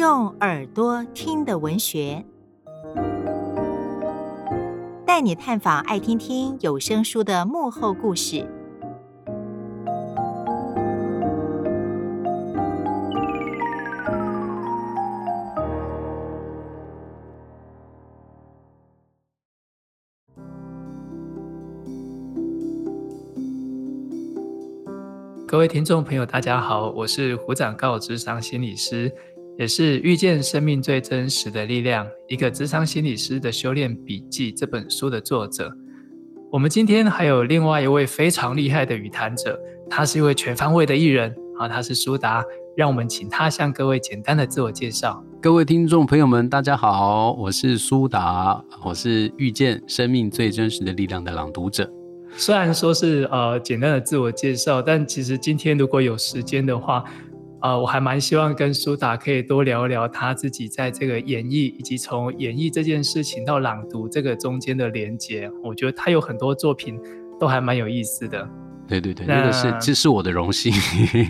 用耳朵听的文学，带你探访爱听听有声书的幕后故事。各位听众朋友，大家好，我是胡长誥咨商心理师，也是遇见生命最真实的力量，一个职场心理师的修炼笔记这本书的作者。我们今天还有另外一位非常厉害的语谈者，他是一位全方位的艺人啊，他是苏达，让我们请他向各位简单的自我介绍。各位听众朋友们，大家好，我是苏达，我是遇见生命最真实的力量的朗读者。虽然说是呃简单的自我介绍，但其实今天如果有时间的话，呃，我还蛮希望跟苏打可以多聊聊他自己在这个演绎，以及从演绎这件事情到朗读这个中间的连接。我觉得他有很多作品都还蛮有意思的。对对对，那，那个是这是我的荣幸。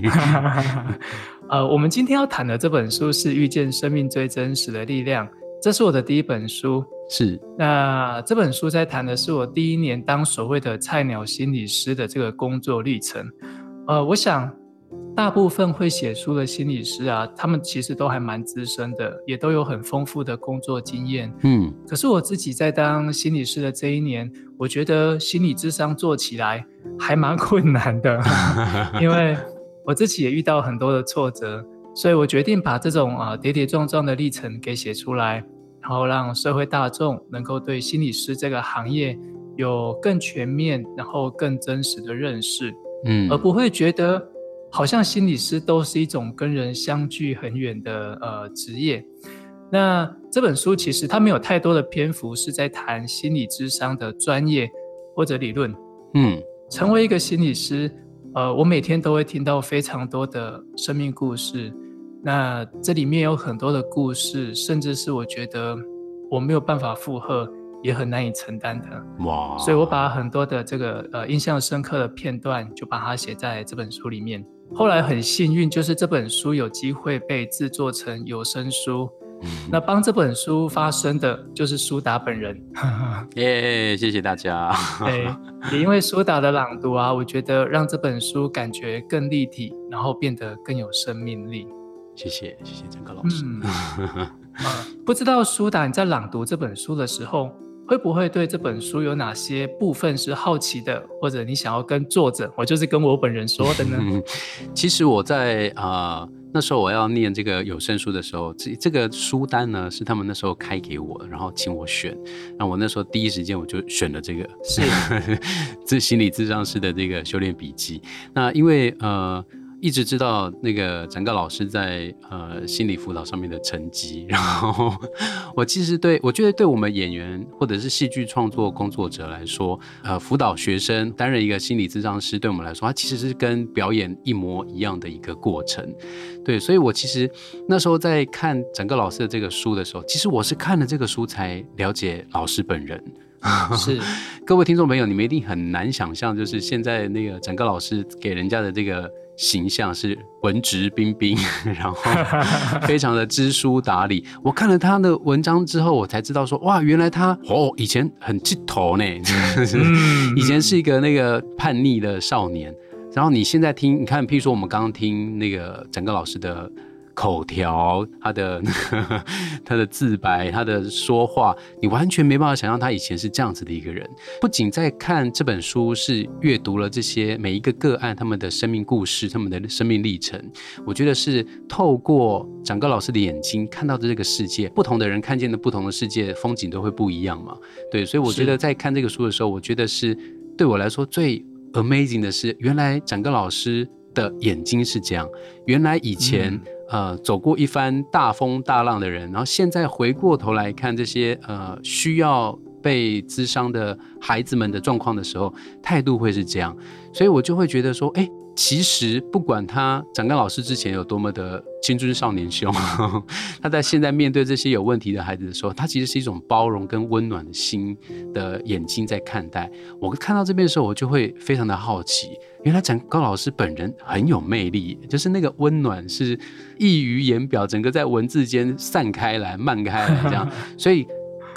呃，我们今天要谈的这本书是《遇见生命最真实的力量》，这是我的第一本书。是，那这本书在谈的是我第一年当所谓的菜鸟心理师的这个工作历程。呃，我想大部分会写书的心理师啊，他们其实都还蛮资深的，也都有很丰富的工作经验。嗯，可是我自己在当心理师的这一年，我觉得心理智商做起来还蛮困难的，因为我自己也遇到很多的挫折，所以我决定把这种啊跌跌撞撞的历程给写出来。然后让社会大众能够对心理师这个行业有更全面、然后更真实的认识，嗯，而不会觉得好像心理师都是一种跟人相距很远的呃职业。那这本书其实它没有太多的篇幅是在谈心理智商的专业或者理论，嗯，成为一个心理师，呃，我每天都会听到非常多的生命故事。那这里面有很多的故事，甚至是我觉得我没有办法负荷，也很难以承担的。哇！所以我把很多的这个呃印象深刻的片段，就把它写在这本书里面。后来很幸运，就是这本书有机会被制作成有声书。嗯、那帮这本书发声的，就是苏达本人。耶，yeah, 谢谢大家。对，也因为苏达的朗读啊，我觉得让这本书感觉更立体，然后变得更有生命力。谢谢，谢谢张哥老师。不知道苏达你在朗读这本书的时候，会不会对这本书有哪些部分是好奇的，或者你想要跟作者，我就是跟我本人说的呢？其实我在啊、呃、那时候我要念这个有声书的时候，这这个书单呢是他们那时候开给我，然后请我选，那我那时候第一时间我就选了这个，是 这心理智商师的这个修炼笔记。那因为呃。一直知道那个整个老师在呃心理辅导上面的成绩，然后我其实对我觉得对我们演员或者是戏剧创作工作者来说，呃辅导学生担任一个心理咨商师，对我们来说，它其实是跟表演一模一样的一个过程。对，所以我其实那时候在看整个老师的这个书的时候，其实我是看了这个书才了解老师本人。是 各位听众朋友，你们一定很难想象，就是现在那个整个老师给人家的这个。形象是文质彬彬，然后非常的知书达理。我看了他的文章之后，我才知道说，哇，原来他哦，以前很气头呢，以前是一个那个叛逆的少年。然后你现在听，你看，譬如说我们刚刚听那个整个老师的。口条，他的他的自白，他的说话，你完全没办法想象他以前是这样子的一个人。不仅在看这本书，是阅读了这些每一个个案他们的生命故事，他们的生命历程。我觉得是透过展誥老师的眼睛看到的这个世界，不同的人看见的不同的世界，风景都会不一样嘛。对，所以我觉得在看这个书的时候，我觉得是对我来说最 amazing 的是，原来展誥老师的眼睛是这样，原来以前、嗯。呃，走过一番大风大浪的人，然后现在回过头来看这些呃需要被咨商的孩子们的状况的时候，态度会是这样，所以我就会觉得说，哎，其实不管他展刚老师之前有多么的青春少年凶，他在现在面对这些有问题的孩子的时候，他其实是一种包容跟温暖的心的眼睛在看待。我看到这边的时候，我就会非常的好奇，原来展高老师本人很有魅力，就是那个温暖是溢于言表，整个在文字间散开来、漫开来这样，所以。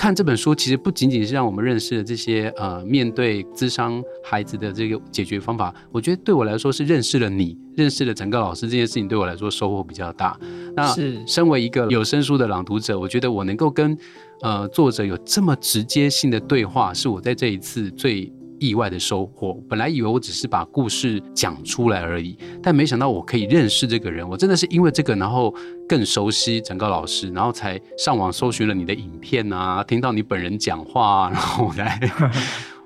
看这本书，其实不仅仅是让我们认识了这些呃面对智商孩子的这个解决方法，我觉得对我来说是认识了你，认识了整个老师这件事情对我来说收获比较大。那是身为一个有声书的朗读者，我觉得我能够跟呃作者有这么直接性的对话，是我在这一次最。意外的收获，本来以为我只是把故事讲出来而已，但没想到我可以认识这个人。我真的是因为这个，然后更熟悉整个老师，然后才上网搜寻了你的影片啊，听到你本人讲话，然后来。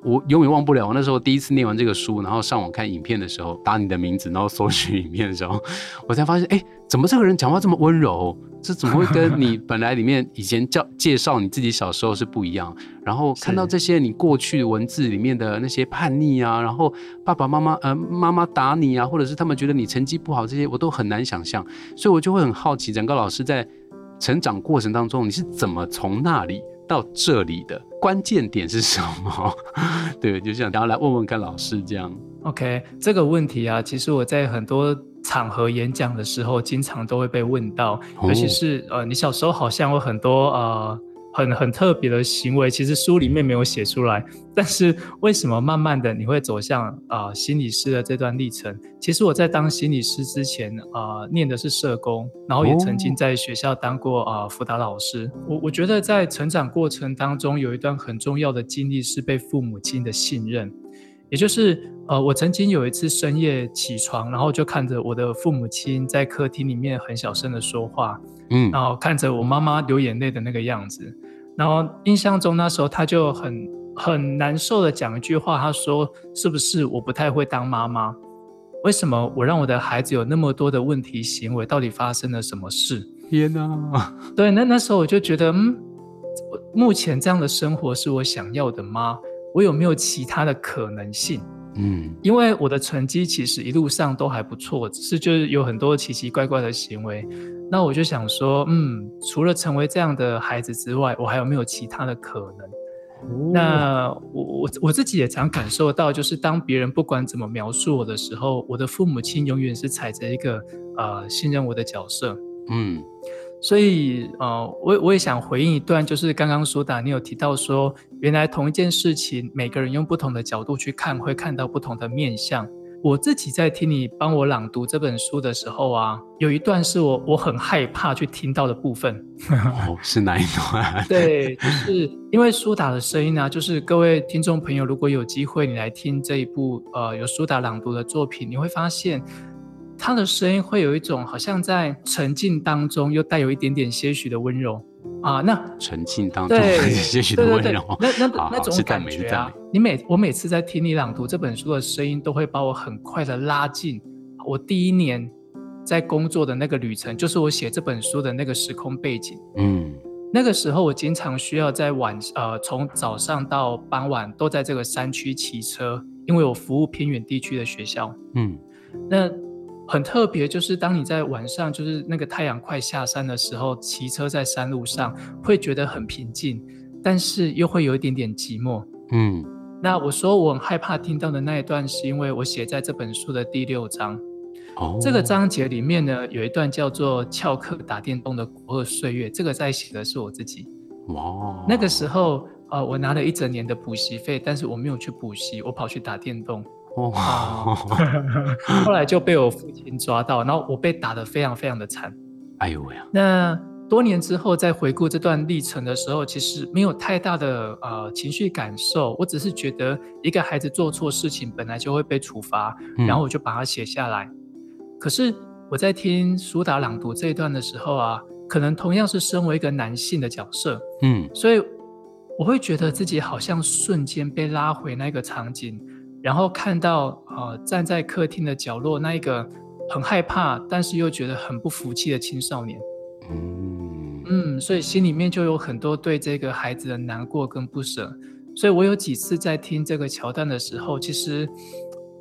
我永远忘不了，我那时候第一次念完这个书，然后上网看影片的时候，打你的名字，然后搜寻影片的时候，我才发现，哎，怎么这个人讲话这么温柔？这怎么会跟你本来里面以前叫介绍你自己小时候是不一样？然后看到这些你过去文字里面的那些叛逆啊，然后爸爸妈妈呃妈妈打你啊，或者是他们觉得你成绩不好，这些我都很难想象，所以我就会很好奇，整个老师在成长过程当中，你是怎么从那里到这里的？关键点是什么？对，就想然后来问问看老师这样。OK，这个问题啊，其实我在很多场合演讲的时候，经常都会被问到，尤其是呃，你小时候好像有很多呃。很很特别的行为，其实书里面没有写出来。但是为什么慢慢的你会走向啊、呃、心理师的这段历程？其实我在当心理师之前啊、呃，念的是社工，然后也曾经在学校当过啊、呃、辅导老师。我我觉得在成长过程当中，有一段很重要的经历是被父母亲的信任，也就是呃，我曾经有一次深夜起床，然后就看着我的父母亲在客厅里面很小声的说话，嗯，然后看着我妈妈流眼泪的那个样子。然后印象中那时候他就很很难受的讲一句话，他说：“是不是我不太会当妈妈？为什么我让我的孩子有那么多的问题行为？到底发生了什么事？”天哪！对，那那时候我就觉得，嗯，目前这样的生活是我想要的吗？我有没有其他的可能性？嗯，因为我的成绩其实一路上都还不错，只是就是有很多奇奇怪怪的行为。那我就想说，嗯，除了成为这样的孩子之外，我还有没有其他的可能？哦、那我我我自己也常感受到，就是当别人不管怎么描述我的时候，我的父母亲永远是踩着一个呃信任我的角色。嗯，所以呃，我我也想回应一段，就是刚刚苏打你有提到说，原来同一件事情，每个人用不同的角度去看，会看到不同的面相。我自己在听你帮我朗读这本书的时候啊，有一段是我我很害怕去听到的部分。哦，是哪一段？对，就是因为苏打的声音啊，就是各位听众朋友，如果有机会你来听这一部呃有苏打朗读的作品，你会发现他的声音会有一种好像在沉浸当中，又带有一点点些许的温柔。啊，那沉浸当中对些许的温柔，那那那种感觉啊，你每我每次在听你朗读这本书的声音，都会把我很快的拉近我第一年在工作的那个旅程，就是我写这本书的那个时空背景。嗯，那个时候我经常需要在晚呃从早上到傍晚都在这个山区骑车，因为我服务偏远地区的学校。嗯，那。很特别，就是当你在晚上，就是那个太阳快下山的时候，骑车在山路上，会觉得很平静，但是又会有一点点寂寞。嗯，那我说我很害怕听到的那一段，是因为我写在这本书的第六章。哦，这个章节里面呢，有一段叫做“翘课打电动的国二岁月”，这个在写的是我自己。哇，那个时候，呃，我拿了一整年的补习费，但是我没有去补习，我跑去打电动。哦，后来就被我父亲抓到，然后我被打得非常非常的惨。哎呦喂呀！那多年之后再回顾这段历程的时候，其实没有太大的呃情绪感受，我只是觉得一个孩子做错事情本来就会被处罚，然后我就把它写下来。嗯。可是我在听苏打朗读这一段的时候啊，可能同样是身为一个男性的角色，嗯，所以我会觉得自己好像瞬间被拉回那个场景。然后看到呃站在客厅的角落那一个很害怕，但是又觉得很不服气的青少年，嗯嗯，所以心里面就有很多对这个孩子的难过跟不舍。所以我有几次在听这个桥段的时候，其实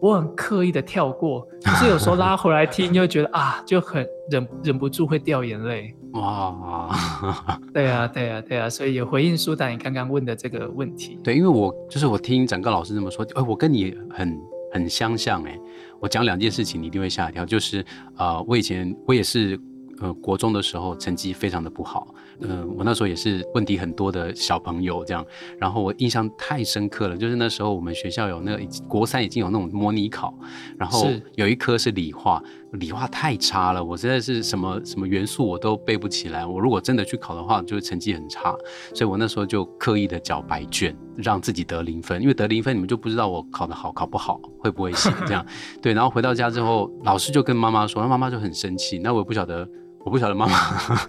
我很刻意的跳过，可是有时候拉回来听，又觉得啊，就很忍忍不住会掉眼泪。哇，对啊，对啊，对啊，所以有回应苏丹你刚刚问的这个问题。对，因为我就是我听整个老师这么说，哎，我跟你很很相像哎，我讲两件事情你一定会吓一跳，就是啊、呃，我以前我也是。呃，国中的时候成绩非常的不好，嗯、呃，我那时候也是问题很多的小朋友这样，然后我印象太深刻了，就是那时候我们学校有那个国三已经有那种模拟考，然后有一科是理化，理化太差了，我实在是什么什么元素我都背不起来，我如果真的去考的话，就是成绩很差，所以我那时候就刻意的缴白卷，让自己得零分，因为得零分你们就不知道我考得好考不好，会不会行这样，对，然后回到家之后，老师就跟妈妈说，那妈妈就很生气，那我也不晓得。我不晓得妈妈，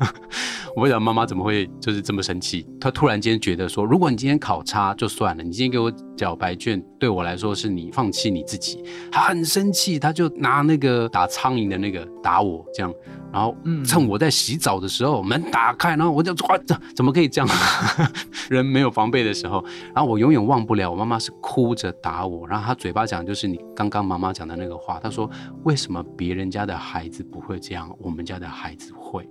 我不晓得妈妈怎么会就是这么生气。她突然间觉得说，如果你今天考差就算了，你今天给我缴白卷，对我来说是你放弃你自己。他很生气，他就拿那个打苍蝇的那个打我，这样。然后趁我在洗澡的时候，门打开，然后我就哇，怎怎么可以这样？人没有防备的时候，然后我永远忘不了，我妈妈是哭着打我，然后她嘴巴讲就是你刚刚妈妈讲的那个话，她说，为什么别人家的孩子不会这样，我们家的孩子会？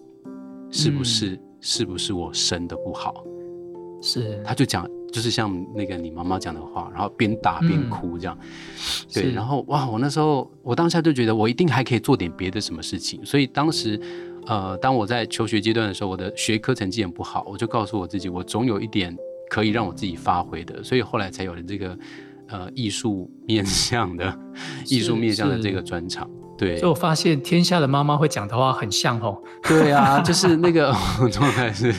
是不是？嗯、是不是我生的不好？是，他就讲。就是像那个你妈妈讲的话，然后边打边哭这样，嗯、对，然后哇，我那时候我当下就觉得我一定还可以做点别的什么事情，所以当时，呃，当我在求学阶段的时候，我的学科成绩很不好，我就告诉我自己，我总有一点可以让我自己发挥的，所以后来才有了这个呃艺术面向的艺术面向的这个专场。对，所以我发现天下的妈妈会讲的话很像哦。对啊，就是那个 状态是，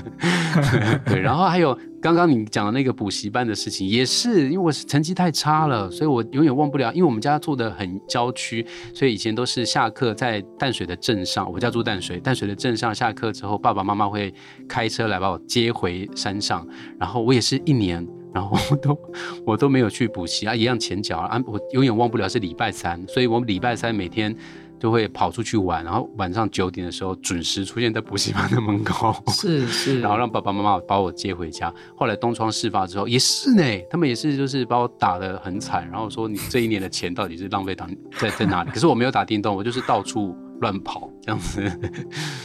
对。然后还有刚刚你讲的那个补习班的事情，也是因为我是成绩太差了，所以我永远忘不了。因为我们家住的很郊区，所以以前都是下课在淡水的镇上，我家住淡水，淡水的镇上下课之后，爸爸妈妈会开车来把我接回山上，然后我也是一年。然后我都 我都没有去补习啊，一样前脚啊，我永远忘不了是礼拜三，所以我礼拜三每天就会跑出去玩，然后晚上九点的时候准时出现在补习班的门口，是是，然后让爸爸妈妈把我接回家。后来东窗事发之后也是呢，他们也是就是把我打得很惨，然后说你这一年的钱到底是浪费到在在哪里？可是我没有打电动，我就是到处乱跑这样子，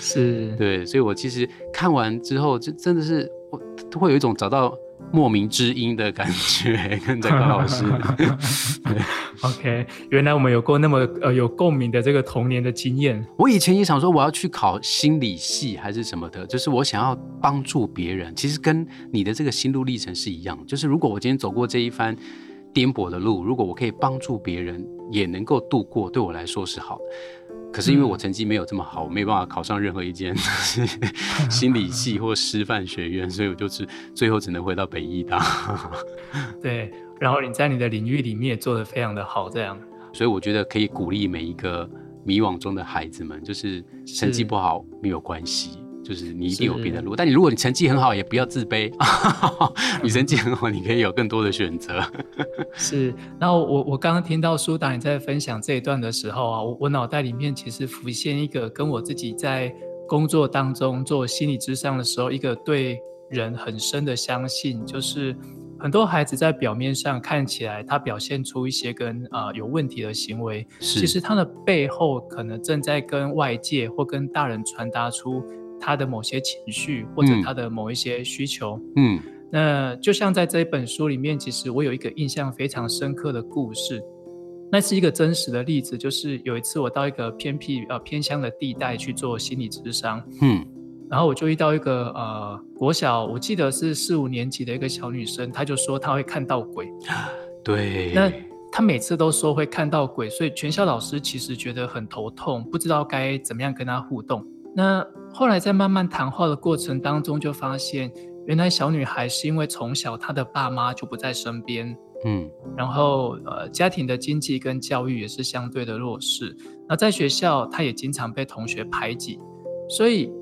是 对，所以我其实看完之后就真的是我都会有一种找到。莫名之音的感觉，跟这个老师。OK，原来我们有过那么呃有共鸣的这个童年的经验。我以前也想说我要去考心理系还是什么的，就是我想要帮助别人。其实跟你的这个心路历程是一样，就是如果我今天走过这一番颠簸的路，如果我可以帮助别人也能够度过，对我来说是好的。可是因为我成绩没有这么好，我没办法考上任何一间 心理系或师范学院，所以我就是最后只能回到北医大。对，然后你在你的领域里面也做得非常的好，这样。所以我觉得可以鼓励每一个迷惘中的孩子们，就是成绩不好没有关系。就是你一定有别的路，但你如果你成绩很好，也不要自卑。你成绩很好，你可以有更多的选择。是，然后我我刚刚听到苏达你在分享这一段的时候啊，我我脑袋里面其实浮现一个跟我自己在工作当中做心理咨商的时候，一个对人很深的相信，就是很多孩子在表面上看起来他表现出一些跟啊、呃、有问题的行为，其实他的背后可能正在跟外界或跟大人传达出。他的某些情绪，或者他的某一些需求，嗯，那就像在这一本书里面，其实我有一个印象非常深刻的故事，那是一个真实的例子，就是有一次我到一个偏僻呃偏乡的地带去做心理咨商，嗯，然后我就遇到一个呃国小，我记得是四五年级的一个小女生，她就说她会看到鬼，对，那她每次都说会看到鬼，所以全校老师其实觉得很头痛，不知道该怎么样跟她互动。那后来在慢慢谈话的过程当中，就发现原来小女孩是因为从小她的爸妈就不在身边，嗯，然后呃家庭的经济跟教育也是相对的弱势，那在学校她也经常被同学排挤，所以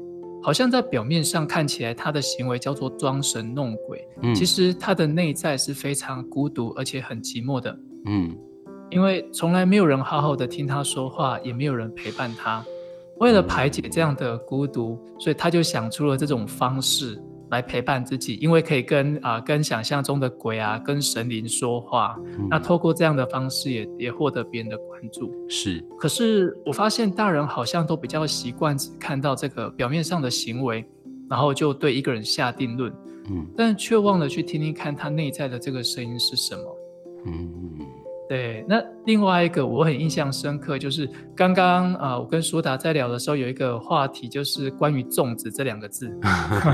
好像在表面上看起来她的行为叫做装神弄鬼，嗯，其实她的内在是非常孤独而且很寂寞的，嗯，因为从来没有人好好的听她说话，也没有人陪伴她。为了排解这样的孤独，所以他就想出了这种方式，来陪伴自己，因为可以跟啊、呃、跟想象中的鬼啊、跟神灵说话。嗯、那透过这样的方式也，也也获得别人的关注。是。可是我发现大人好像都比较习惯只看到这个表面上的行为，然后就对一个人下定论。嗯。但却忘了去听听看他内在的这个声音是什么。嗯。对，那另外一个我很印象深刻，就是刚刚啊，我跟舒达在聊的时候，有一个话题就是关于“粽子”这两个字。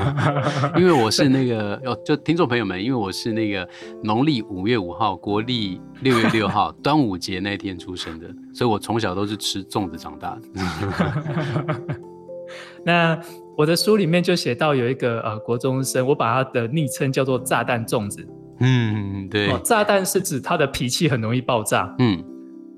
因为我是那个哦，就听众朋友们，因为我是那个农历五月五号，国历六月六号，端午节那天出生的，所以我从小都是吃粽子长大的。那我的书里面就写到有一个呃国中生，我把他的昵称叫做“炸弹粽子”。嗯，对。哦，炸弹是指他的脾气很容易爆炸。嗯，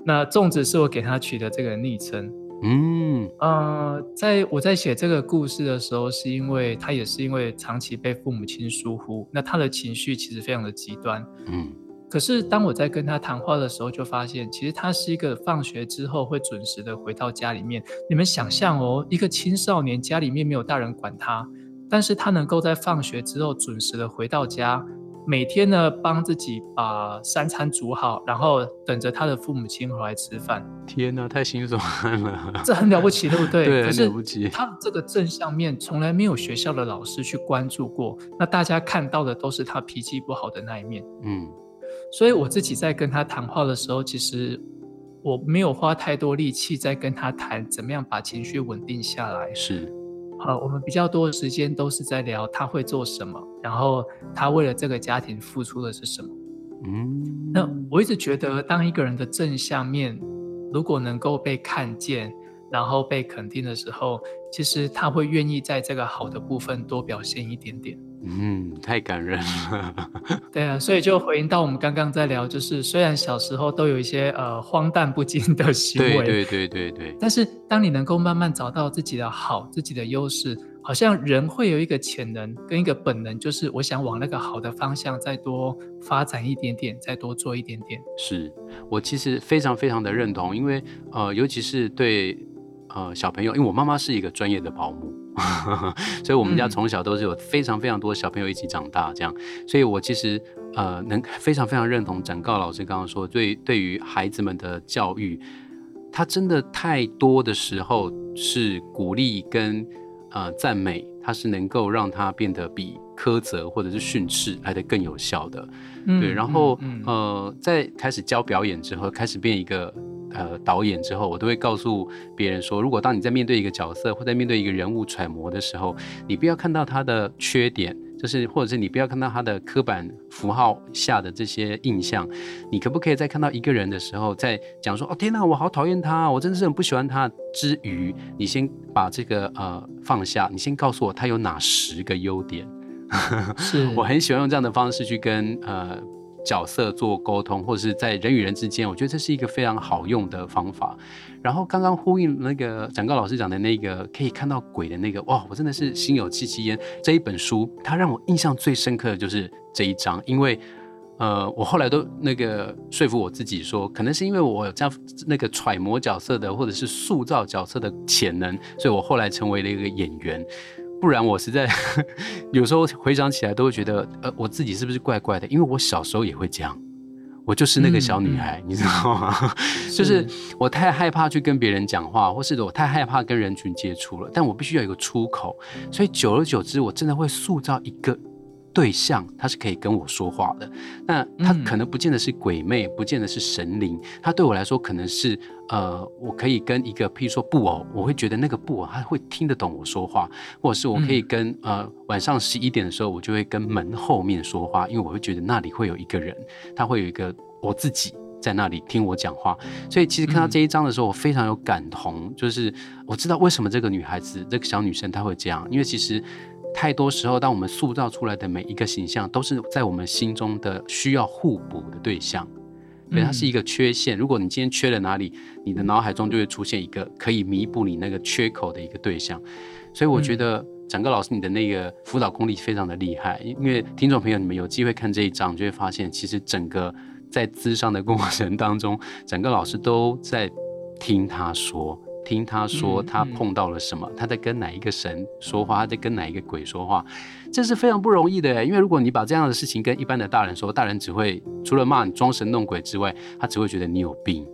那粽子是我给他取的这个昵称。嗯，呃，在我在写这个故事的时候，是因为他也是因为长期被父母亲疏忽，那他的情绪其实非常的极端。嗯，可是当我在跟他谈话的时候，就发现其实他是一个放学之后会准时的回到家里面。你们想象哦，一个青少年家里面没有大人管他，但是他能够在放学之后准时的回到家。每天呢，帮自己把三餐煮好，然后等着他的父母亲回来吃饭。天哪，太心酸了！这很了不起，对不对？对，可是了不起。他这个正向面从来没有学校的老师去关注过，那大家看到的都是他脾气不好的那一面。嗯，所以我自己在跟他谈话的时候，其实我没有花太多力气在跟他谈怎么样把情绪稳定下来。是。好，我们比较多的时间都是在聊他会做什么，然后他为了这个家庭付出的是什么。嗯，那我一直觉得，当一个人的正向面如果能够被看见，然后被肯定的时候，其实他会愿意在这个好的部分多表现一点点。嗯，太感人了。对啊，所以就回应到我们刚刚在聊，就是虽然小时候都有一些呃荒诞不经的行为，对对对对对，但是当你能够慢慢找到自己的好、自己的优势，好像人会有一个潜能跟一个本能，就是我想往那个好的方向再多发展一点点，再多做一点点。是我其实非常非常的认同，因为呃，尤其是对呃小朋友，因为我妈妈是一个专业的保姆。所以，我们家从小都是有非常非常多小朋友一起长大，这样。所以我其实呃，能非常非常认同展告老师刚刚说，对对于孩子们的教育，他真的太多的时候是鼓励跟呃赞美，他是能够让他变得比苛责或者是训斥来的更有效的。嗯、对，然后、嗯嗯、呃，在开始教表演之后，开始变一个。呃，导演之后，我都会告诉别人说，如果当你在面对一个角色或在面对一个人物揣摩的时候，你不要看到他的缺点，就是或者是你不要看到他的刻板符号下的这些印象，你可不可以在看到一个人的时候，在讲说，哦天哪，我好讨厌他，我真的是很不喜欢他之余，你先把这个呃放下，你先告诉我他有哪十个优点。是我很喜欢用这样的方式去跟呃。角色做沟通，或者是在人与人之间，我觉得这是一个非常好用的方法。然后刚刚呼应那个展誥老师讲的那个可以看到鬼的那个，哇，我真的是心有戚戚焉。这一本书，它让我印象最深刻的就是这一章，因为呃，我后来都那个说服我自己说，可能是因为我有这样那个揣摩角色的，或者是塑造角色的潜能，所以我后来成为了一个演员。不然我实在 有时候回想起来都会觉得，呃，我自己是不是怪怪的？因为我小时候也会这样，我就是那个小女孩，嗯、你知道吗？就是我太害怕去跟别人讲话，或是我太害怕跟人群接触了，但我必须要有一个出口，所以久而久之，我真的会塑造一个。对象他是可以跟我说话的，那他可能不见得是鬼魅，不见得是神灵，他对我来说可能是呃，我可以跟一个，譬如说布偶，我会觉得那个布偶他会听得懂我说话，或者是我可以跟呃晚上十一点的时候，我就会跟门后面说话，因为我会觉得那里会有一个人，他会有一个我自己在那里听我讲话，所以其实看到这一章的时候，我非常有感同，就是我知道为什么这个女孩子，这个小女生她会这样，因为其实。太多时候，当我们塑造出来的每一个形象，都是在我们心中的需要互补的对象。对，它是一个缺陷。如果你今天缺了哪里，你的脑海中就会出现一个可以弥补你那个缺口的一个对象。所以我觉得整个老师，你的那个辅导功力非常的厉害。因为听众朋友，你们有机会看这一章，就会发现，其实整个在咨商的过程当中，整个老师都在听他说。听他说他碰到了什么，他在跟哪一个神说话，他在跟哪一个鬼说话，这是非常不容易的。因为如果你把这样的事情跟一般的大人说，大人只会除了骂你装神弄鬼之外，他只会觉得你有病。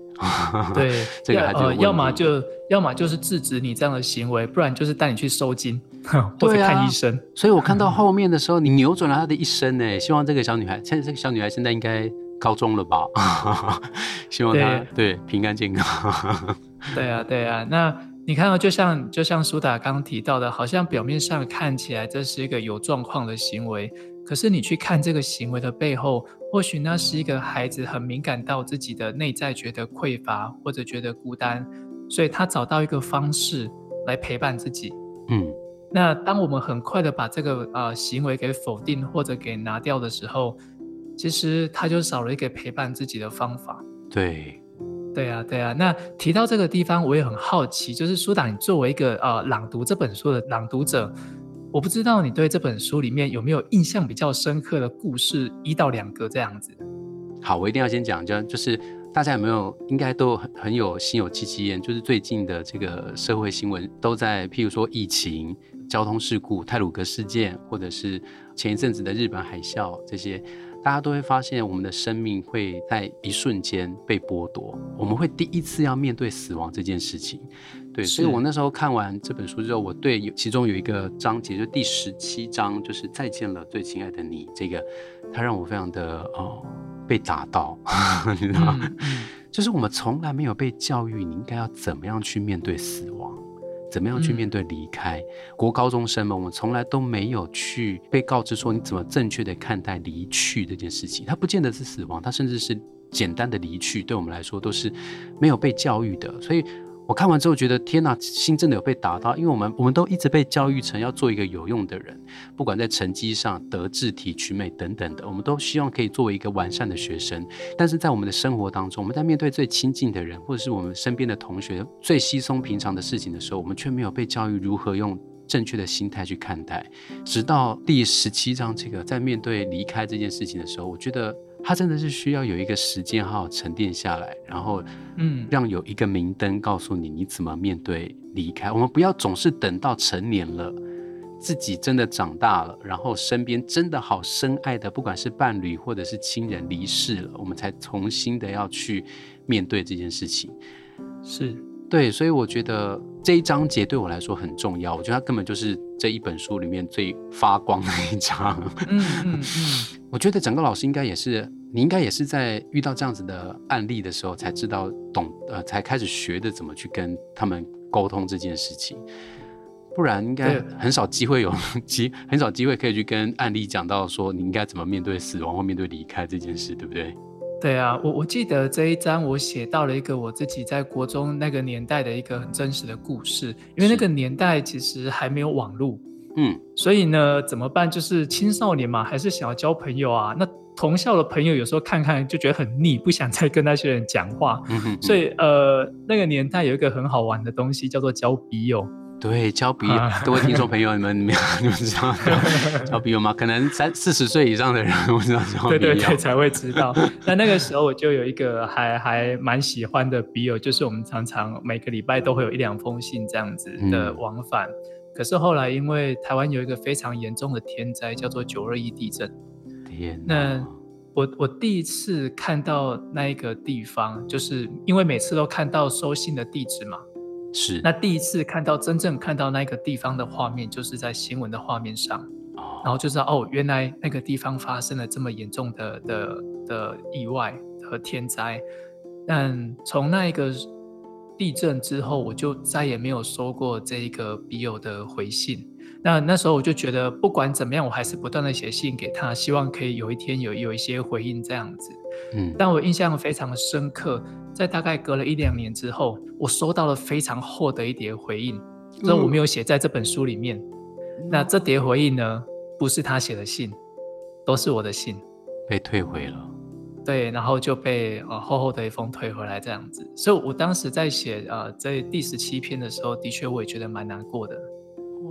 对，这个还是呃，要么就要么就是制止你这样的行为，不然就是带你去收金 或者看医生。啊、所以我看到后面的时候，你扭转了他的一生呢。希望这个小女孩，现在这个小女孩现在应该。高中了吧？希望她对，对平安健康。对啊，对啊。那你看到，就像就像苏打刚提到的，好像表面上看起来这是一个有状况的行为，可是你去看这个行为的背后，或许那是一个孩子很敏感到自己的内在，觉得匮乏或者觉得孤单，所以他找到一个方式来陪伴自己。嗯。那当我们很快的把这个呃行为给否定或者给拿掉的时候，其实他就少了一个陪伴自己的方法。对，对啊，对啊。那提到这个地方，我也很好奇，就是苏打，你作为一个呃朗读这本书的朗读者，我不知道你对这本书里面有没有印象比较深刻的故事，一到两个这样子。好，我一定要先讲，就就是大家有没有应该都很很有心有戚戚焉，就是最近的这个社会新闻都在，譬如说疫情、交通事故、泰鲁格事件，或者是前一阵子的日本海啸这些。大家都会发现，我们的生命会在一瞬间被剥夺。我们会第一次要面对死亡这件事情，对。所以我那时候看完这本书之后，我对有其中有一个章节，就第十七章，就是再见了，最亲爱的你。这个，它让我非常的哦被打到，你知道吗？就是我们从来没有被教育，你应该要怎么样去面对死亡。怎么样去面对离开？嗯、国高中生们，我们从来都没有去被告知说你怎么正确的看待离去这件事情。它不见得是死亡，它甚至是简单的离去，对我们来说都是没有被教育的。所以。我看完之后觉得天哪，心真的有被打到，因为我们我们都一直被教育成要做一个有用的人，不管在成绩上、德智体群美等等的，我们都希望可以作为一个完善的学生。但是在我们的生活当中，我们在面对最亲近的人，或者是我们身边的同学最稀松平常的事情的时候，我们却没有被教育如何用正确的心态去看待。直到第十七章这个在面对离开这件事情的时候，我觉得。他真的是需要有一个时间好好沉淀下来，然后，嗯，让有一个明灯告诉你你怎么面对离开。我们不要总是等到成年了，自己真的长大了，然后身边真的好深爱的，不管是伴侣或者是亲人离世了，我们才重新的要去面对这件事情。是。对，所以我觉得这一章节对我来说很重要。我觉得它根本就是这一本书里面最发光的一章。嗯嗯嗯，我觉得整个老师应该也是，你应该也是在遇到这样子的案例的时候，才知道懂呃，才开始学的怎么去跟他们沟通这件事情。不然应该很少机会有机，很少机会可以去跟案例讲到说你应该怎么面对死亡或面对离开这件事，对不对？对啊，我我记得这一章我写到了一个我自己在国中那个年代的一个很真实的故事，因为那个年代其实还没有网络，嗯，所以呢怎么办？就是青少年嘛，还是想要交朋友啊。那同校的朋友有时候看看就觉得很腻，不想再跟那些人讲话，嗯哼嗯，所以呃那个年代有一个很好玩的东西叫做交笔友。对，交笔友，各位听众朋友，你们你们你们知道 交笔友吗？可能三四十岁以上的人我知道交笔友，对对对，才会知道。那那个时候我就有一个还还蛮喜欢的笔友，就是我们常常每个礼拜都会有一两封信这样子的往返。嗯、可是后来因为台湾有一个非常严重的天灾，叫做九二一地震。天，那我我第一次看到那一个地方，就是因为每次都看到收信的地址嘛。是，那第一次看到真正看到那个地方的画面，就是在新闻的画面上，然后就知道哦，原来那个地方发生了这么严重的的的意外和天灾。但从那一个地震之后，我就再也没有收过这一个笔友的回信。那那时候我就觉得，不管怎么样，我还是不断的写信给他，希望可以有一天有有一些回应这样子。嗯，但我印象非常的深刻。在大概隔了一两年之后，我收到了非常厚的一叠回应，这我没有写在这本书里面。嗯、那这叠回应呢，不是他写的信，都是我的信，被退回了。对，然后就被呃厚厚的一封退回来这样子。所以我当时在写呃在第十七篇的时候，的确我也觉得蛮难过的。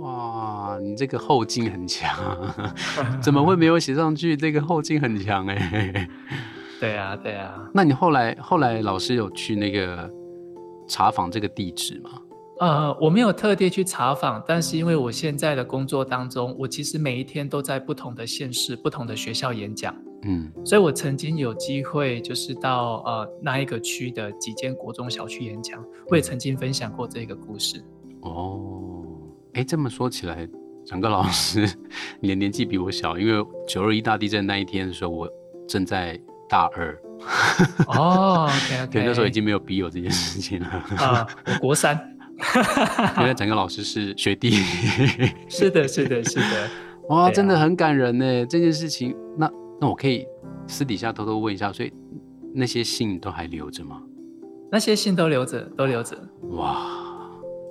哇，你这个后劲很强，怎么会没有写上去？这个后劲很强哎、欸。对啊，对啊。那你后来后来老师有去那个查访这个地址吗？呃，我没有特地去查访，但是因为我现在的工作当中，我其实每一天都在不同的县市、不同的学校演讲。嗯，所以我曾经有机会就是到呃那一个区的几间国中小区演讲，我也曾经分享过这个故事。哦，哎，这么说起来，展誥老师，你的年纪比我小，因为九二一大地震那一天的时候，我正在大二。哦，OK，OK，对，那时候已经没有笔友这件事情了。啊，我国三。原来展誥老师是学弟，是的，是的，是的，哇，真的很感人呢。这件事情，那那我可以私底下偷偷问一下，所以那些信都还留着吗？那些信都留着，都留着。哇。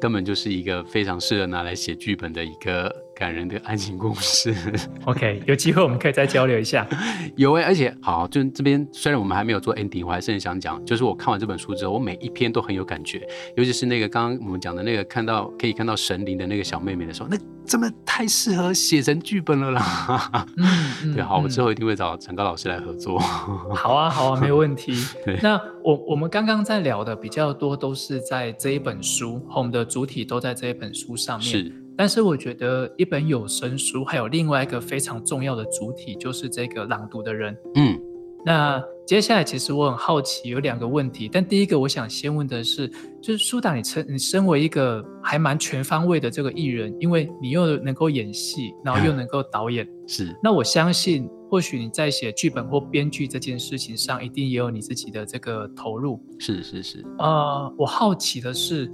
根本就是一个非常适合拿来写剧本的一个感人的爱情故事。OK，有机会我们可以再交流一下。有哎，而且好，就这边虽然我们还没有做 ending，我还是很想讲，就是我看完这本书之后，我每一篇都很有感觉，尤其是那个刚刚我们讲的那个看到可以看到神灵的那个小妹妹的时候，那真的太适合写成剧本了啦。嗯，嗯 对，好，我之后一定会找陈高老师来合作。好啊，好啊，没有问题。那我我们刚刚在聊的比较多都是在这一本书，和我们的主体都在这一本书上面。是，但是我觉得一本有声书还有另外一个非常重要的主体，就是这个朗读的人。嗯，那接下来其实我很好奇，有两个问题。但第一个我想先问的是，就是苏打，你身你身为一个还蛮全方位的这个艺人，因为你又能够演戏，然后又能够导演，是。那我相信，或许你在写剧本或编剧这件事情上，一定也有你自己的这个投入。是是是。呃，我好奇的是。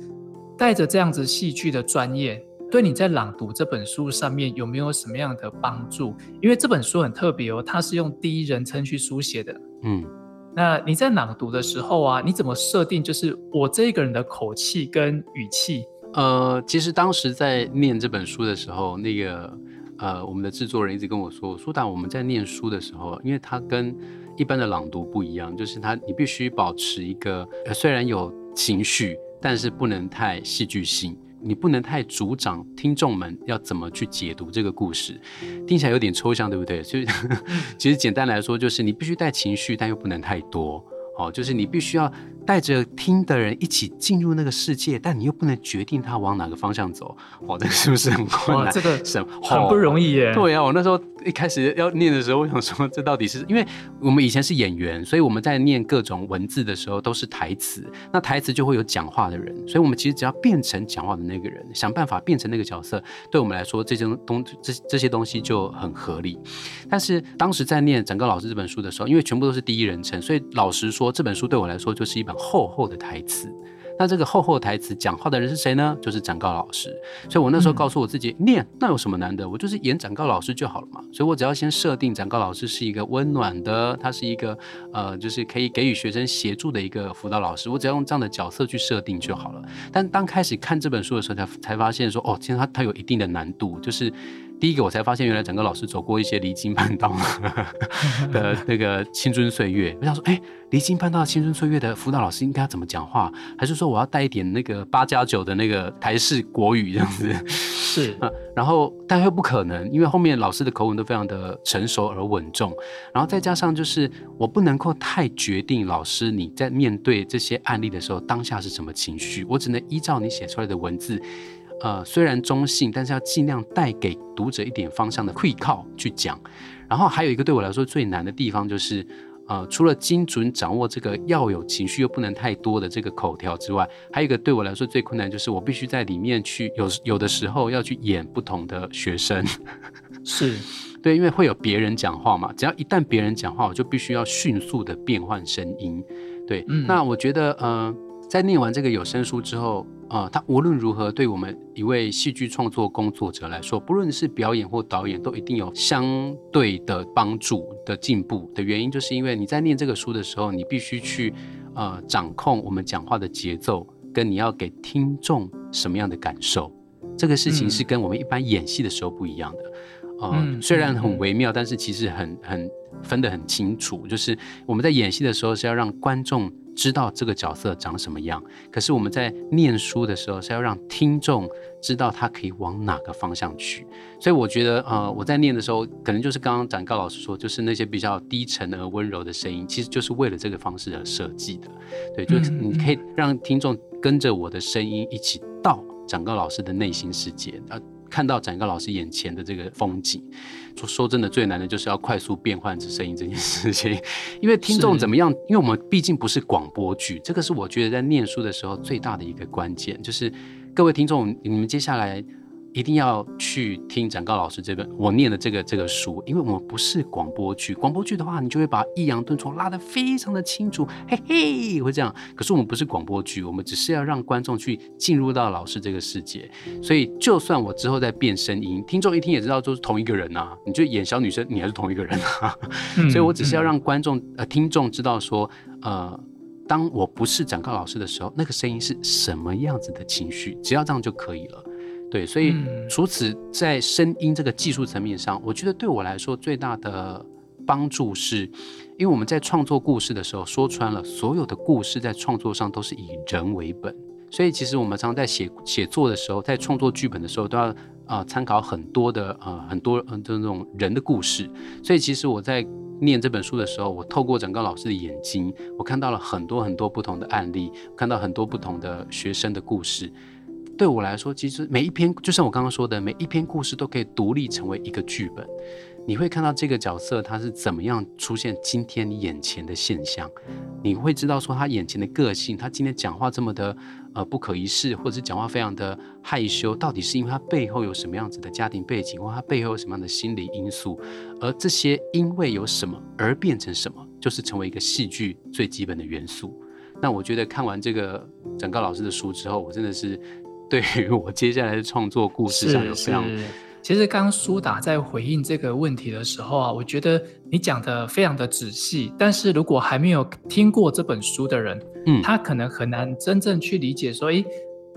带着这样子戏剧的专业，对你在朗读这本书上面有没有什么样的帮助？因为这本书很特别哦，它是用第一人称去书写的。嗯，那你在朗读的时候啊，你怎么设定就是我这个人的口气跟语气？呃，其实当时在念这本书的时候，那个呃，我们的制作人一直跟我说，苏达，我们在念书的时候，因为它跟一般的朗读不一样，就是它你必须保持一个，呃，虽然有情绪。但是不能太戏剧性，你不能太主张听众们要怎么去解读这个故事，听起来有点抽象，对不对？所以 其实简单来说，就是你必须带情绪，但又不能太多。哦，就是你必须要带着听的人一起进入那个世界，但你又不能决定他往哪个方向走。哦，这个是不是很困难？这个什很不容易耶。对啊，我那时候一开始要念的时候，我想说，这到底是因为我们以前是演员，所以我们在念各种文字的时候都是台词，那台词就会有讲话的人，所以我们其实只要变成讲话的那个人，想办法变成那个角色，对我们来说，这些东这这些东西就很合理。但是当时在念整个老师这本书的时候，因为全部都是第一人称，所以老实说。这本书对我来说就是一本厚厚的台词。那这个厚厚的台词讲话的人是谁呢？就是展告老师。所以我那时候告诉我自己，念那有什么难的？我就是演展告老师就好了嘛。所以我只要先设定展告老师是一个温暖的，他是一个呃，就是可以给予学生协助的一个辅导老师。我只要用这样的角色去设定就好了。但当开始看这本书的时候，才才发现说，哦，其实他他有一定的难度，就是。第一个，我才发现原来整个老师走过一些离经叛道 的那个青春岁月。我想说，哎，离经叛道的青春岁月的辅导老师应该怎么讲话？还是说我要带一点那个八加九的那个台式国语这样子？是啊，然后但又不可能，因为后面老师的口吻都非常的成熟而稳重。然后再加上就是我不能够太决定老师你在面对这些案例的时候当下是什么情绪，我只能依照你写出来的文字。呃，虽然中性，但是要尽量带给读者一点方向的气口去讲。然后还有一个对我来说最难的地方，就是呃，除了精准掌握这个要有情绪又不能太多的这个口条之外，还有一个对我来说最困难，就是我必须在里面去有有的时候要去演不同的学生。是对，因为会有别人讲话嘛，只要一旦别人讲话，我就必须要迅速的变换声音。对，嗯、那我觉得呃。在念完这个有声书之后，啊、呃，它无论如何对我们一位戏剧创作工作者来说，不论是表演或导演，都一定有相对的帮助的进步的原因，就是因为你在念这个书的时候，你必须去呃掌控我们讲话的节奏，跟你要给听众什么样的感受，这个事情是跟我们一般演戏的时候不一样的。呃、嗯，虽然很微妙，但是其实很很分得很清楚，就是我们在演戏的时候是要让观众。知道这个角色长什么样，可是我们在念书的时候是要让听众知道他可以往哪个方向去。所以我觉得，呃，我在念的时候，可能就是刚刚展告老师说，就是那些比较低沉而温柔的声音，其实就是为了这个方式而设计的。对，就是你可以让听众跟着我的声音一起到展告老师的内心世界，呃，看到展哥老师眼前的这个风景。说说真的，最难的就是要快速变换声音这件事情，因为听众怎么样？因为我们毕竟不是广播剧，这个是我觉得在念书的时候最大的一个关键，就是各位听众，你们接下来。一定要去听展高老师这本我念的这个这个书，因为我们不是广播剧。广播剧的话，你就会把抑扬顿挫拉得非常的清楚，嘿嘿，会这样。可是我们不是广播剧，我们只是要让观众去进入到老师这个世界。所以，就算我之后再变声音，听众一听也知道都是同一个人啊。你就演小女生，你还是同一个人啊。所以我只是要让观众呃听众知道说，呃，当我不是展告老师的时候，那个声音是什么样子的情绪，只要这样就可以了。对，所以除此在声音这个技术层面上，我觉得对我来说最大的帮助是，因为我们在创作故事的时候，说穿了，所有的故事在创作上都是以人为本，所以其实我们常常在写写作的时候，在创作剧本的时候，都要啊参考很多的呃很多呃这种人的故事。所以其实我在念这本书的时候，我透过整个老师的眼睛，我看到了很多很多不同的案例，看到很多不同的学生的故事。对我来说，其实每一篇，就像我刚刚说的，每一篇故事都可以独立成为一个剧本。你会看到这个角色他是怎么样出现今天你眼前的现象，你会知道说他眼前的个性，他今天讲话这么的呃不可一世，或者是讲话非常的害羞，到底是因为他背后有什么样子的家庭背景，或他背后有什么样的心理因素？而这些因为有什么而变成什么，就是成为一个戏剧最基本的元素。那我觉得看完这个整个老师的书之后，我真的是。对于我接下来的创作故事上有非常，其实刚刚苏打在回应这个问题的时候啊，我觉得你讲的非常的仔细。但是如果还没有听过这本书的人，嗯，他可能很难真正去理解说，诶，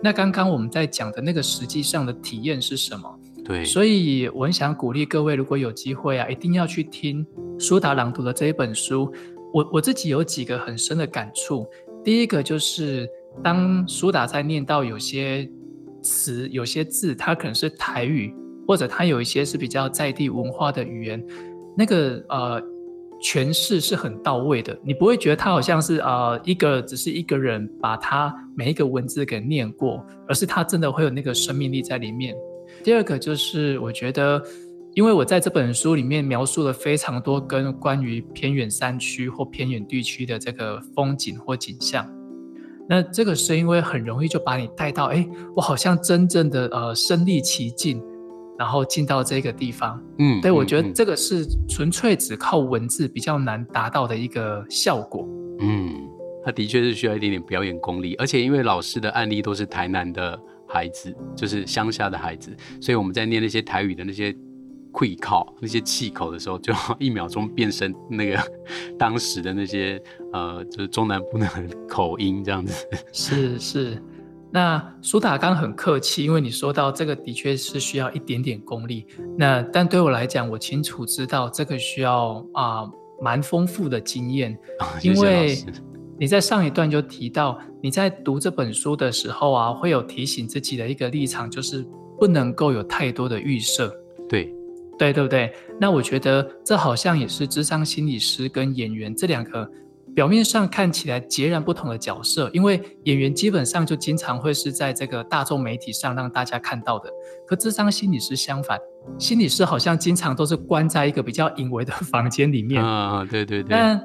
那刚刚我们在讲的那个实际上的体验是什么？对，所以我很想鼓励各位，如果有机会啊，一定要去听苏打朗读的这一本书。我我自己有几个很深的感触。第一个就是当苏打在念到有些。词有些字，它可能是台语，或者它有一些是比较在地文化的语言，那个呃诠释是很到位的，你不会觉得它好像是呃一个只是一个人把它每一个文字给念过，而是它真的会有那个生命力在里面。第二个就是我觉得，因为我在这本书里面描述了非常多跟关于偏远山区或偏远地区的这个风景或景象。那这个声音会很容易就把你带到，哎，我好像真正的呃身历其境，然后进到这个地方。嗯，对，我觉得这个是纯粹只靠文字比较难达到的一个效果。嗯，他的确是需要一点点表演功力，而且因为老师的案例都是台南的孩子，就是乡下的孩子，所以我们在念那些台语的那些。会靠那些气口的时候，就 一秒钟变身那个 当时的那些呃，就是中南部的口音这样子。是是，那苏打刚很客气，因为你说到这个的确是需要一点点功力。那但对我来讲，我清楚知道这个需要啊蛮丰富的经验，哦、因为你在上一段就提到你在读这本书的时候啊，会有提醒自己的一个立场，就是不能够有太多的预设。对。对对不对？那我觉得这好像也是智商心理师跟演员这两个表面上看起来截然不同的角色，因为演员基本上就经常会是在这个大众媒体上让大家看到的，可智商心理师相反，心理师好像经常都是关在一个比较隐微的房间里面。啊，对对对。但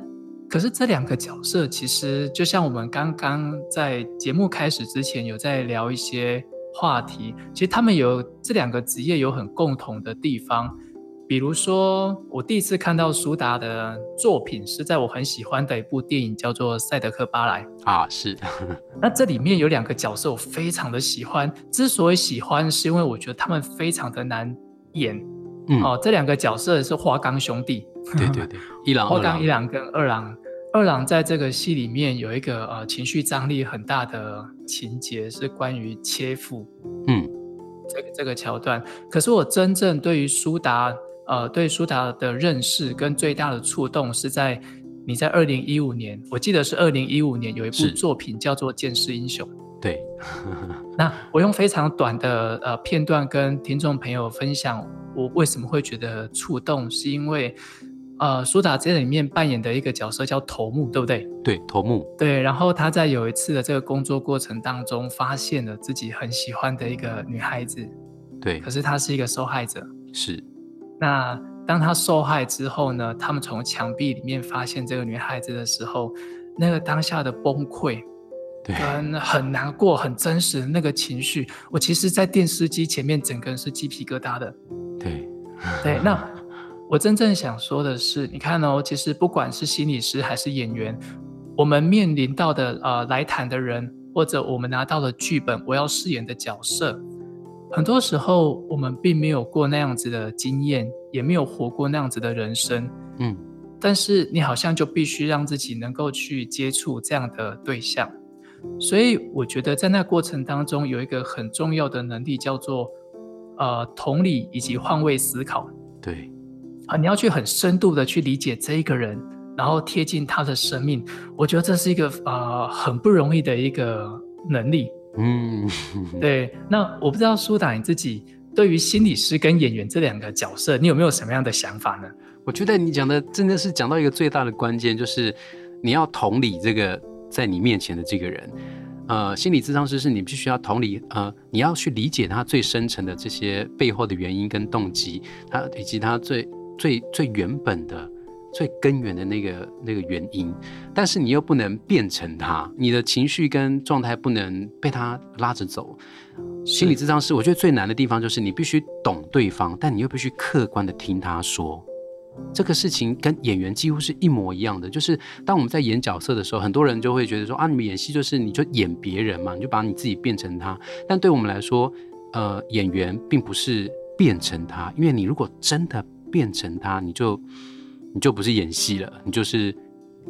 可是这两个角色其实就像我们刚刚在节目开始之前有在聊一些。话题其实他们有这两个职业有很共同的地方，比如说我第一次看到苏打的作品是在我很喜欢的一部电影叫做《赛德克巴莱》啊，是。那这里面有两个角色我非常的喜欢，之所以喜欢是因为我觉得他们非常的难演。嗯，哦，这两个角色是花岗兄弟，对对对，一郎 花岗一郎跟二郎。二郎在这个戏里面有一个呃情绪张力很大的情节，是关于切腹，嗯，这个这个桥段。可是我真正对于苏打呃对苏打的认识跟最大的触动是在你在二零一五年，我记得是二零一五年有一部作品叫做《剑士英雄》。对，那我用非常短的呃片段跟听众朋友分享，我为什么会觉得触动，是因为。呃，苏打这里面扮演的一个角色叫头目，对不对？对，头目。对，然后他在有一次的这个工作过程当中，发现了自己很喜欢的一个女孩子。对，可是她是一个受害者。是。那当他受害之后呢？他们从墙壁里面发现这个女孩子的时候，那个当下的崩溃，对，跟很难过、很真实的那个情绪，我其实，在电视机前面，整个人是鸡皮疙瘩的。对，对，那。我真正想说的是，你看哦，其实不管是心理师还是演员，我们面临到的呃来谈的人，或者我们拿到的剧本，我要饰演的角色，很多时候我们并没有过那样子的经验，也没有活过那样子的人生，嗯，但是你好像就必须让自己能够去接触这样的对象，所以我觉得在那过程当中有一个很重要的能力叫做呃同理以及换位思考，对。啊，你要去很深度的去理解这一个人，然后贴近他的生命，我觉得这是一个呃很不容易的一个能力。嗯，对。那我不知道苏打你自己对于心理师跟演员这两个角色，你有没有什么样的想法呢？我觉得你讲的真的是讲到一个最大的关键，就是你要同理这个在你面前的这个人。呃，心理咨商师是你必须要同理，呃，你要去理解他最深层的这些背后的原因跟动机，他以及他最。最最原本的、最根源的那个那个原因，但是你又不能变成他，你的情绪跟状态不能被他拉着走。心理咨商师，我觉得最难的地方就是你必须懂对方，但你又必须客观的听他说。这个事情跟演员几乎是一模一样的，就是当我们在演角色的时候，很多人就会觉得说啊，你们演戏就是你就演别人嘛，你就把你自己变成他。但对我们来说，呃，演员并不是变成他，因为你如果真的。变成他，你就你就不是演戏了，你就是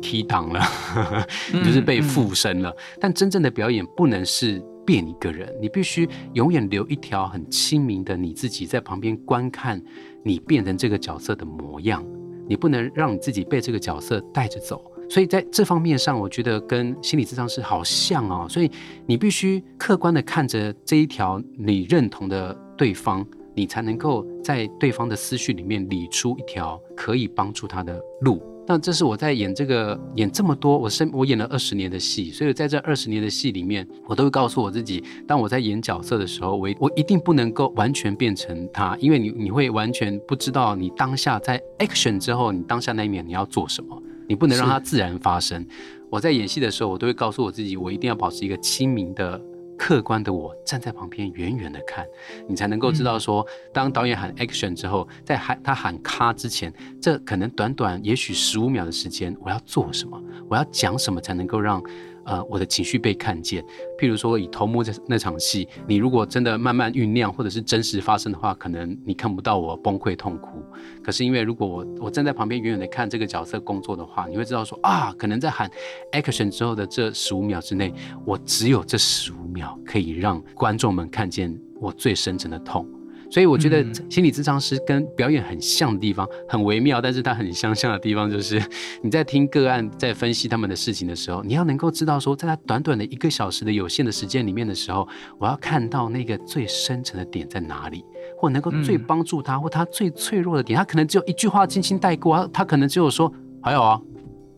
踢档了，你就是被附身了。但真正的表演不能是变一个人，你必须永远留一条很亲民的你自己在旁边观看你变成这个角色的模样。你不能让你自己被这个角色带着走。所以在这方面上，我觉得跟心理咨商师好像哦。所以你必须客观的看着这一条你认同的对方。你才能够在对方的思绪里面理出一条可以帮助他的路。那这是我在演这个演这么多，我生我演了二十年的戏，所以在这二十年的戏里面，我都会告诉我自己，当我在演角色的时候，我我一定不能够完全变成他，因为你你会完全不知道你当下在 action 之后，你当下那一秒你要做什么，你不能让它自然发生。我在演戏的时候，我都会告诉我自己，我一定要保持一个亲民的。客观的我站在旁边远远的看，你才能够知道说，当导演喊 action 之后，在喊他喊咔之前，这可能短短也许十五秒的时间，我要做什么，我要讲什么才能够让。呃，我的情绪被看见。譬如说，以头目这那场戏，你如果真的慢慢酝酿，或者是真实发生的话，可能你看不到我崩溃痛哭。可是因为如果我我站在旁边远远的看这个角色工作的话，你会知道说啊，可能在喊 action 之后的这十五秒之内，我只有这十五秒可以让观众们看见我最深层的痛。所以我觉得心理咨商师跟表演很像的地方很微妙，但是它很相像的地方就是 你在听个案在分析他们的事情的时候，你要能够知道说，在他短短的一个小时的有限的时间里面的时候，我要看到那个最深层的点在哪里，或能够最帮助他，或他最脆弱的点，他可能只有一句话轻轻带过，他可能只有说还有啊，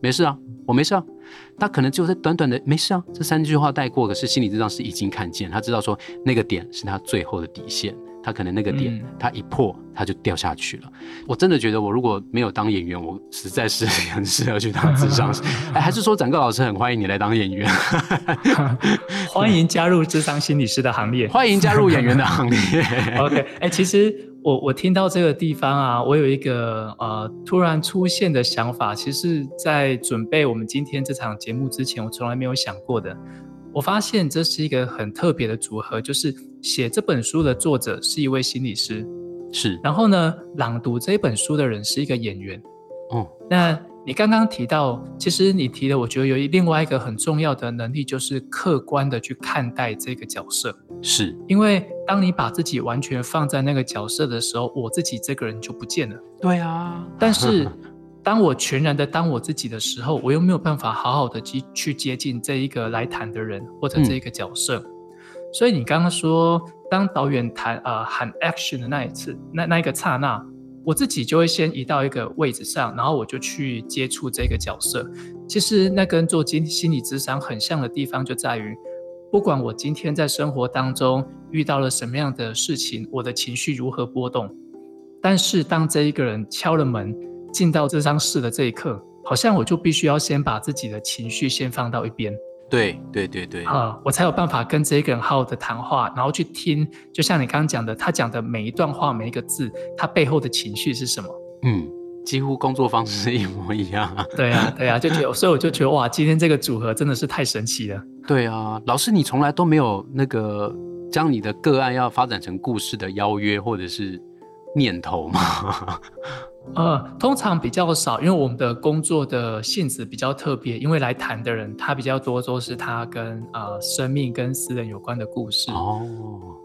没事啊，我没事啊，他可能只有在短短的没事啊这三句话带过，可是心理咨商师已经看见，他知道说那个点是他最后的底线。他可能那个点，他一破，他就掉下去了。嗯、我真的觉得，我如果没有当演员，我实在是 很适合去当智商师。哎，还是说展哥老师很欢迎你来当演员？欢迎加入智商心理师的行列，欢迎加入演员的行列。OK，哎，其实我我听到这个地方啊，我有一个呃突然出现的想法。其实，在准备我们今天这场节目之前，我从来没有想过的。我发现这是一个很特别的组合，就是写这本书的作者是一位心理师，是。然后呢，朗读这本书的人是一个演员。哦，那你刚刚提到，其实你提的，我觉得有另外一个很重要的能力，就是客观的去看待这个角色。是。因为当你把自己完全放在那个角色的时候，我自己这个人就不见了。对啊。但是。当我全然的当我自己的时候，我又没有办法好好的去去接近这一个来谈的人或者这一个角色。嗯、所以你刚刚说，当导演谈呃喊 action 的那一次，那那一个刹那，我自己就会先移到一个位置上，然后我就去接触这个角色。其实那跟做心心理咨商很像的地方就在于，不管我今天在生活当中遇到了什么样的事情，我的情绪如何波动，但是当这一个人敲了门进到这商室的这一刻，好像我就必须要先把自己的情绪先放到一边。对对对对，啊、呃，我才有办法跟这一个人好好的谈话，然后去听，就像你刚刚讲的，他讲的每一段话、每一个字，他背后的情绪是什么？嗯，几乎工作方式一模一样。对啊，对啊，就觉得，所以我就觉得哇，今天这个组合真的是太神奇了。对啊，老师，你从来都没有那个将你的个案要发展成故事的邀约或者是念头吗？呃，通常比较少，因为我们的工作的性质比较特别，因为来谈的人他比较多都是他跟呃生命跟私人有关的故事哦，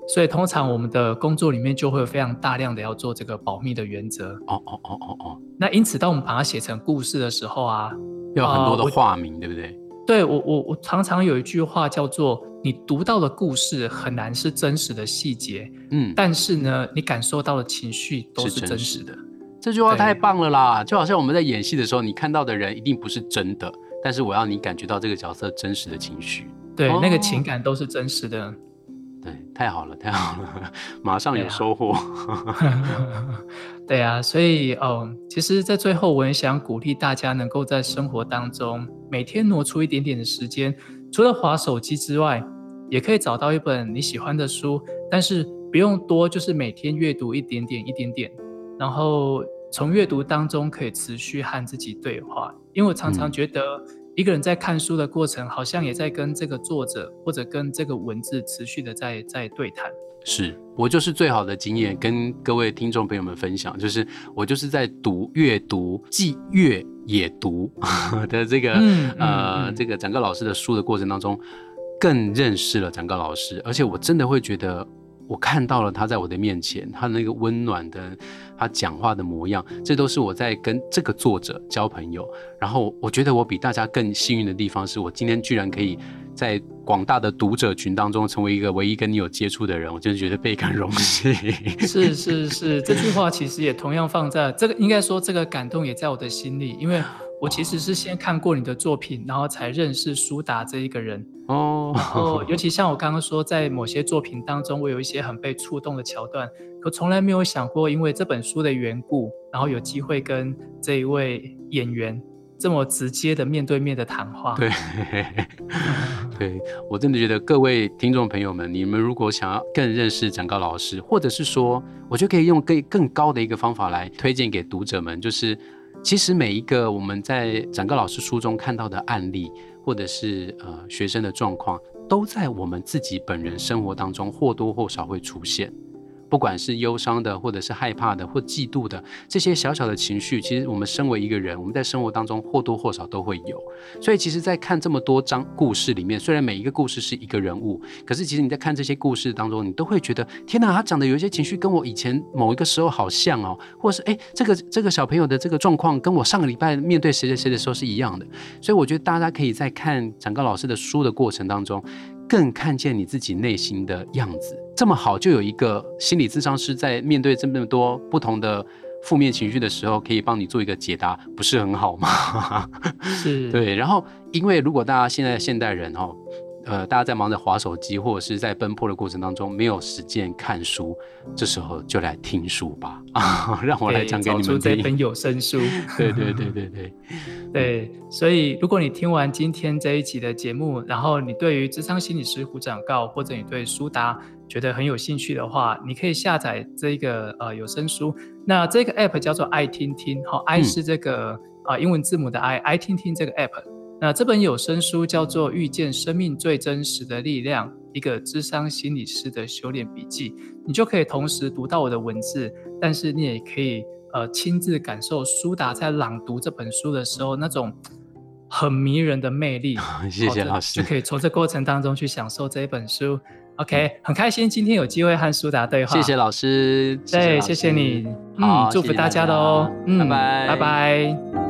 所以通常我们的工作里面就会有非常大量的要做这个保密的原则哦哦哦哦哦。那因此，当我们把它写成故事的时候啊，有很多的化名，呃、对不对？对我我我常常有一句话叫做：你读到的故事很难是真实的细节，嗯，但是呢，你感受到的情绪都是真实的。这句话太棒了啦！就好像我们在演戏的时候，你看到的人一定不是真的，但是我要你感觉到这个角色真实的情绪。对，哦、那个情感都是真实的。对，太好了，太好了，马上有收获。对啊，所以哦，其实，在最后，我也想鼓励大家，能够在生活当中每天挪出一点点的时间，除了划手机之外，也可以找到一本你喜欢的书，但是不用多，就是每天阅读一点点，一点点，然后。从阅读当中可以持续和自己对话，因为我常常觉得一个人在看书的过程，好像也在跟这个作者或者跟这个文字持续的在在对谈。是我就是最好的经验，跟各位听众朋友们分享，就是我就是在读阅读，既阅也读 的这个、嗯、呃、嗯、这个展誥老师的书的过程当中，更认识了展誥老师，而且我真的会觉得。我看到了他在我的面前，他那个温暖的，他讲话的模样，这都是我在跟这个作者交朋友。然后我觉得我比大家更幸运的地方，是我今天居然可以在广大的读者群当中成为一个唯一跟你有接触的人，我真的觉得倍感荣幸。是是是，这句话其实也同样放在这个，应该说这个感动也在我的心里，因为。我其实是先看过你的作品，然后才认识苏达这一个人哦。然后，尤其像我刚刚说，在某些作品当中，我有一些很被触动的桥段，可从来没有想过，因为这本书的缘故，然后有机会跟这一位演员这么直接的面对面的谈话。对，对我真的觉得各位听众朋友们，你们如果想要更认识展高老师，或者是说，我就可以用更更高的一个方法来推荐给读者们，就是。其实每一个我们在整个老师书中看到的案例，或者是呃学生的状况，都在我们自己本人生活当中或多或少会出现。不管是忧伤的，或者是害怕的，或嫉妒的这些小小的情绪，其实我们身为一个人，我们在生活当中或多或少都会有。所以，其实，在看这么多章故事里面，虽然每一个故事是一个人物，可是其实你在看这些故事当中，你都会觉得，天哪，他讲的有一些情绪跟我以前某一个时候好像哦，或是哎，这个这个小朋友的这个状况跟我上个礼拜面对谁谁谁的时候是一样的。所以，我觉得大家可以在看展誥老师的书的过程当中。更看见你自己内心的样子，这么好，就有一个心理咨商师在面对这么多不同的负面情绪的时候，可以帮你做一个解答，不是很好吗？是，对。然后，因为如果大家现在现代人哦。呃，大家在忙着划手机，或者是在奔波的过程当中，没有时间看书，这时候就来听书吧。啊，让我来讲给你们听。找出这本有声书。对对对对对。对，所以如果你听完今天这一集的节目，然后你对于智商心理师胡展告，或者你对苏达觉得很有兴趣的话，你可以下载这个呃有声书。那这个 app 叫做爱听听，好，爱是这个啊、嗯呃、英文字母的爱，爱听听这个 app。那这本有声书叫做《遇见生命最真实的力量》，一个智商心理师的修炼笔记，你就可以同时读到我的文字，但是你也可以呃亲自感受苏达在朗读这本书的时候那种很迷人的魅力。谢谢老师，就可以从这过程当中去享受这一本书。OK，很开心今天有机会和苏达对话。谢谢老师，对，谢谢你，嗯，祝福大家的哦，嗯，拜拜，拜拜。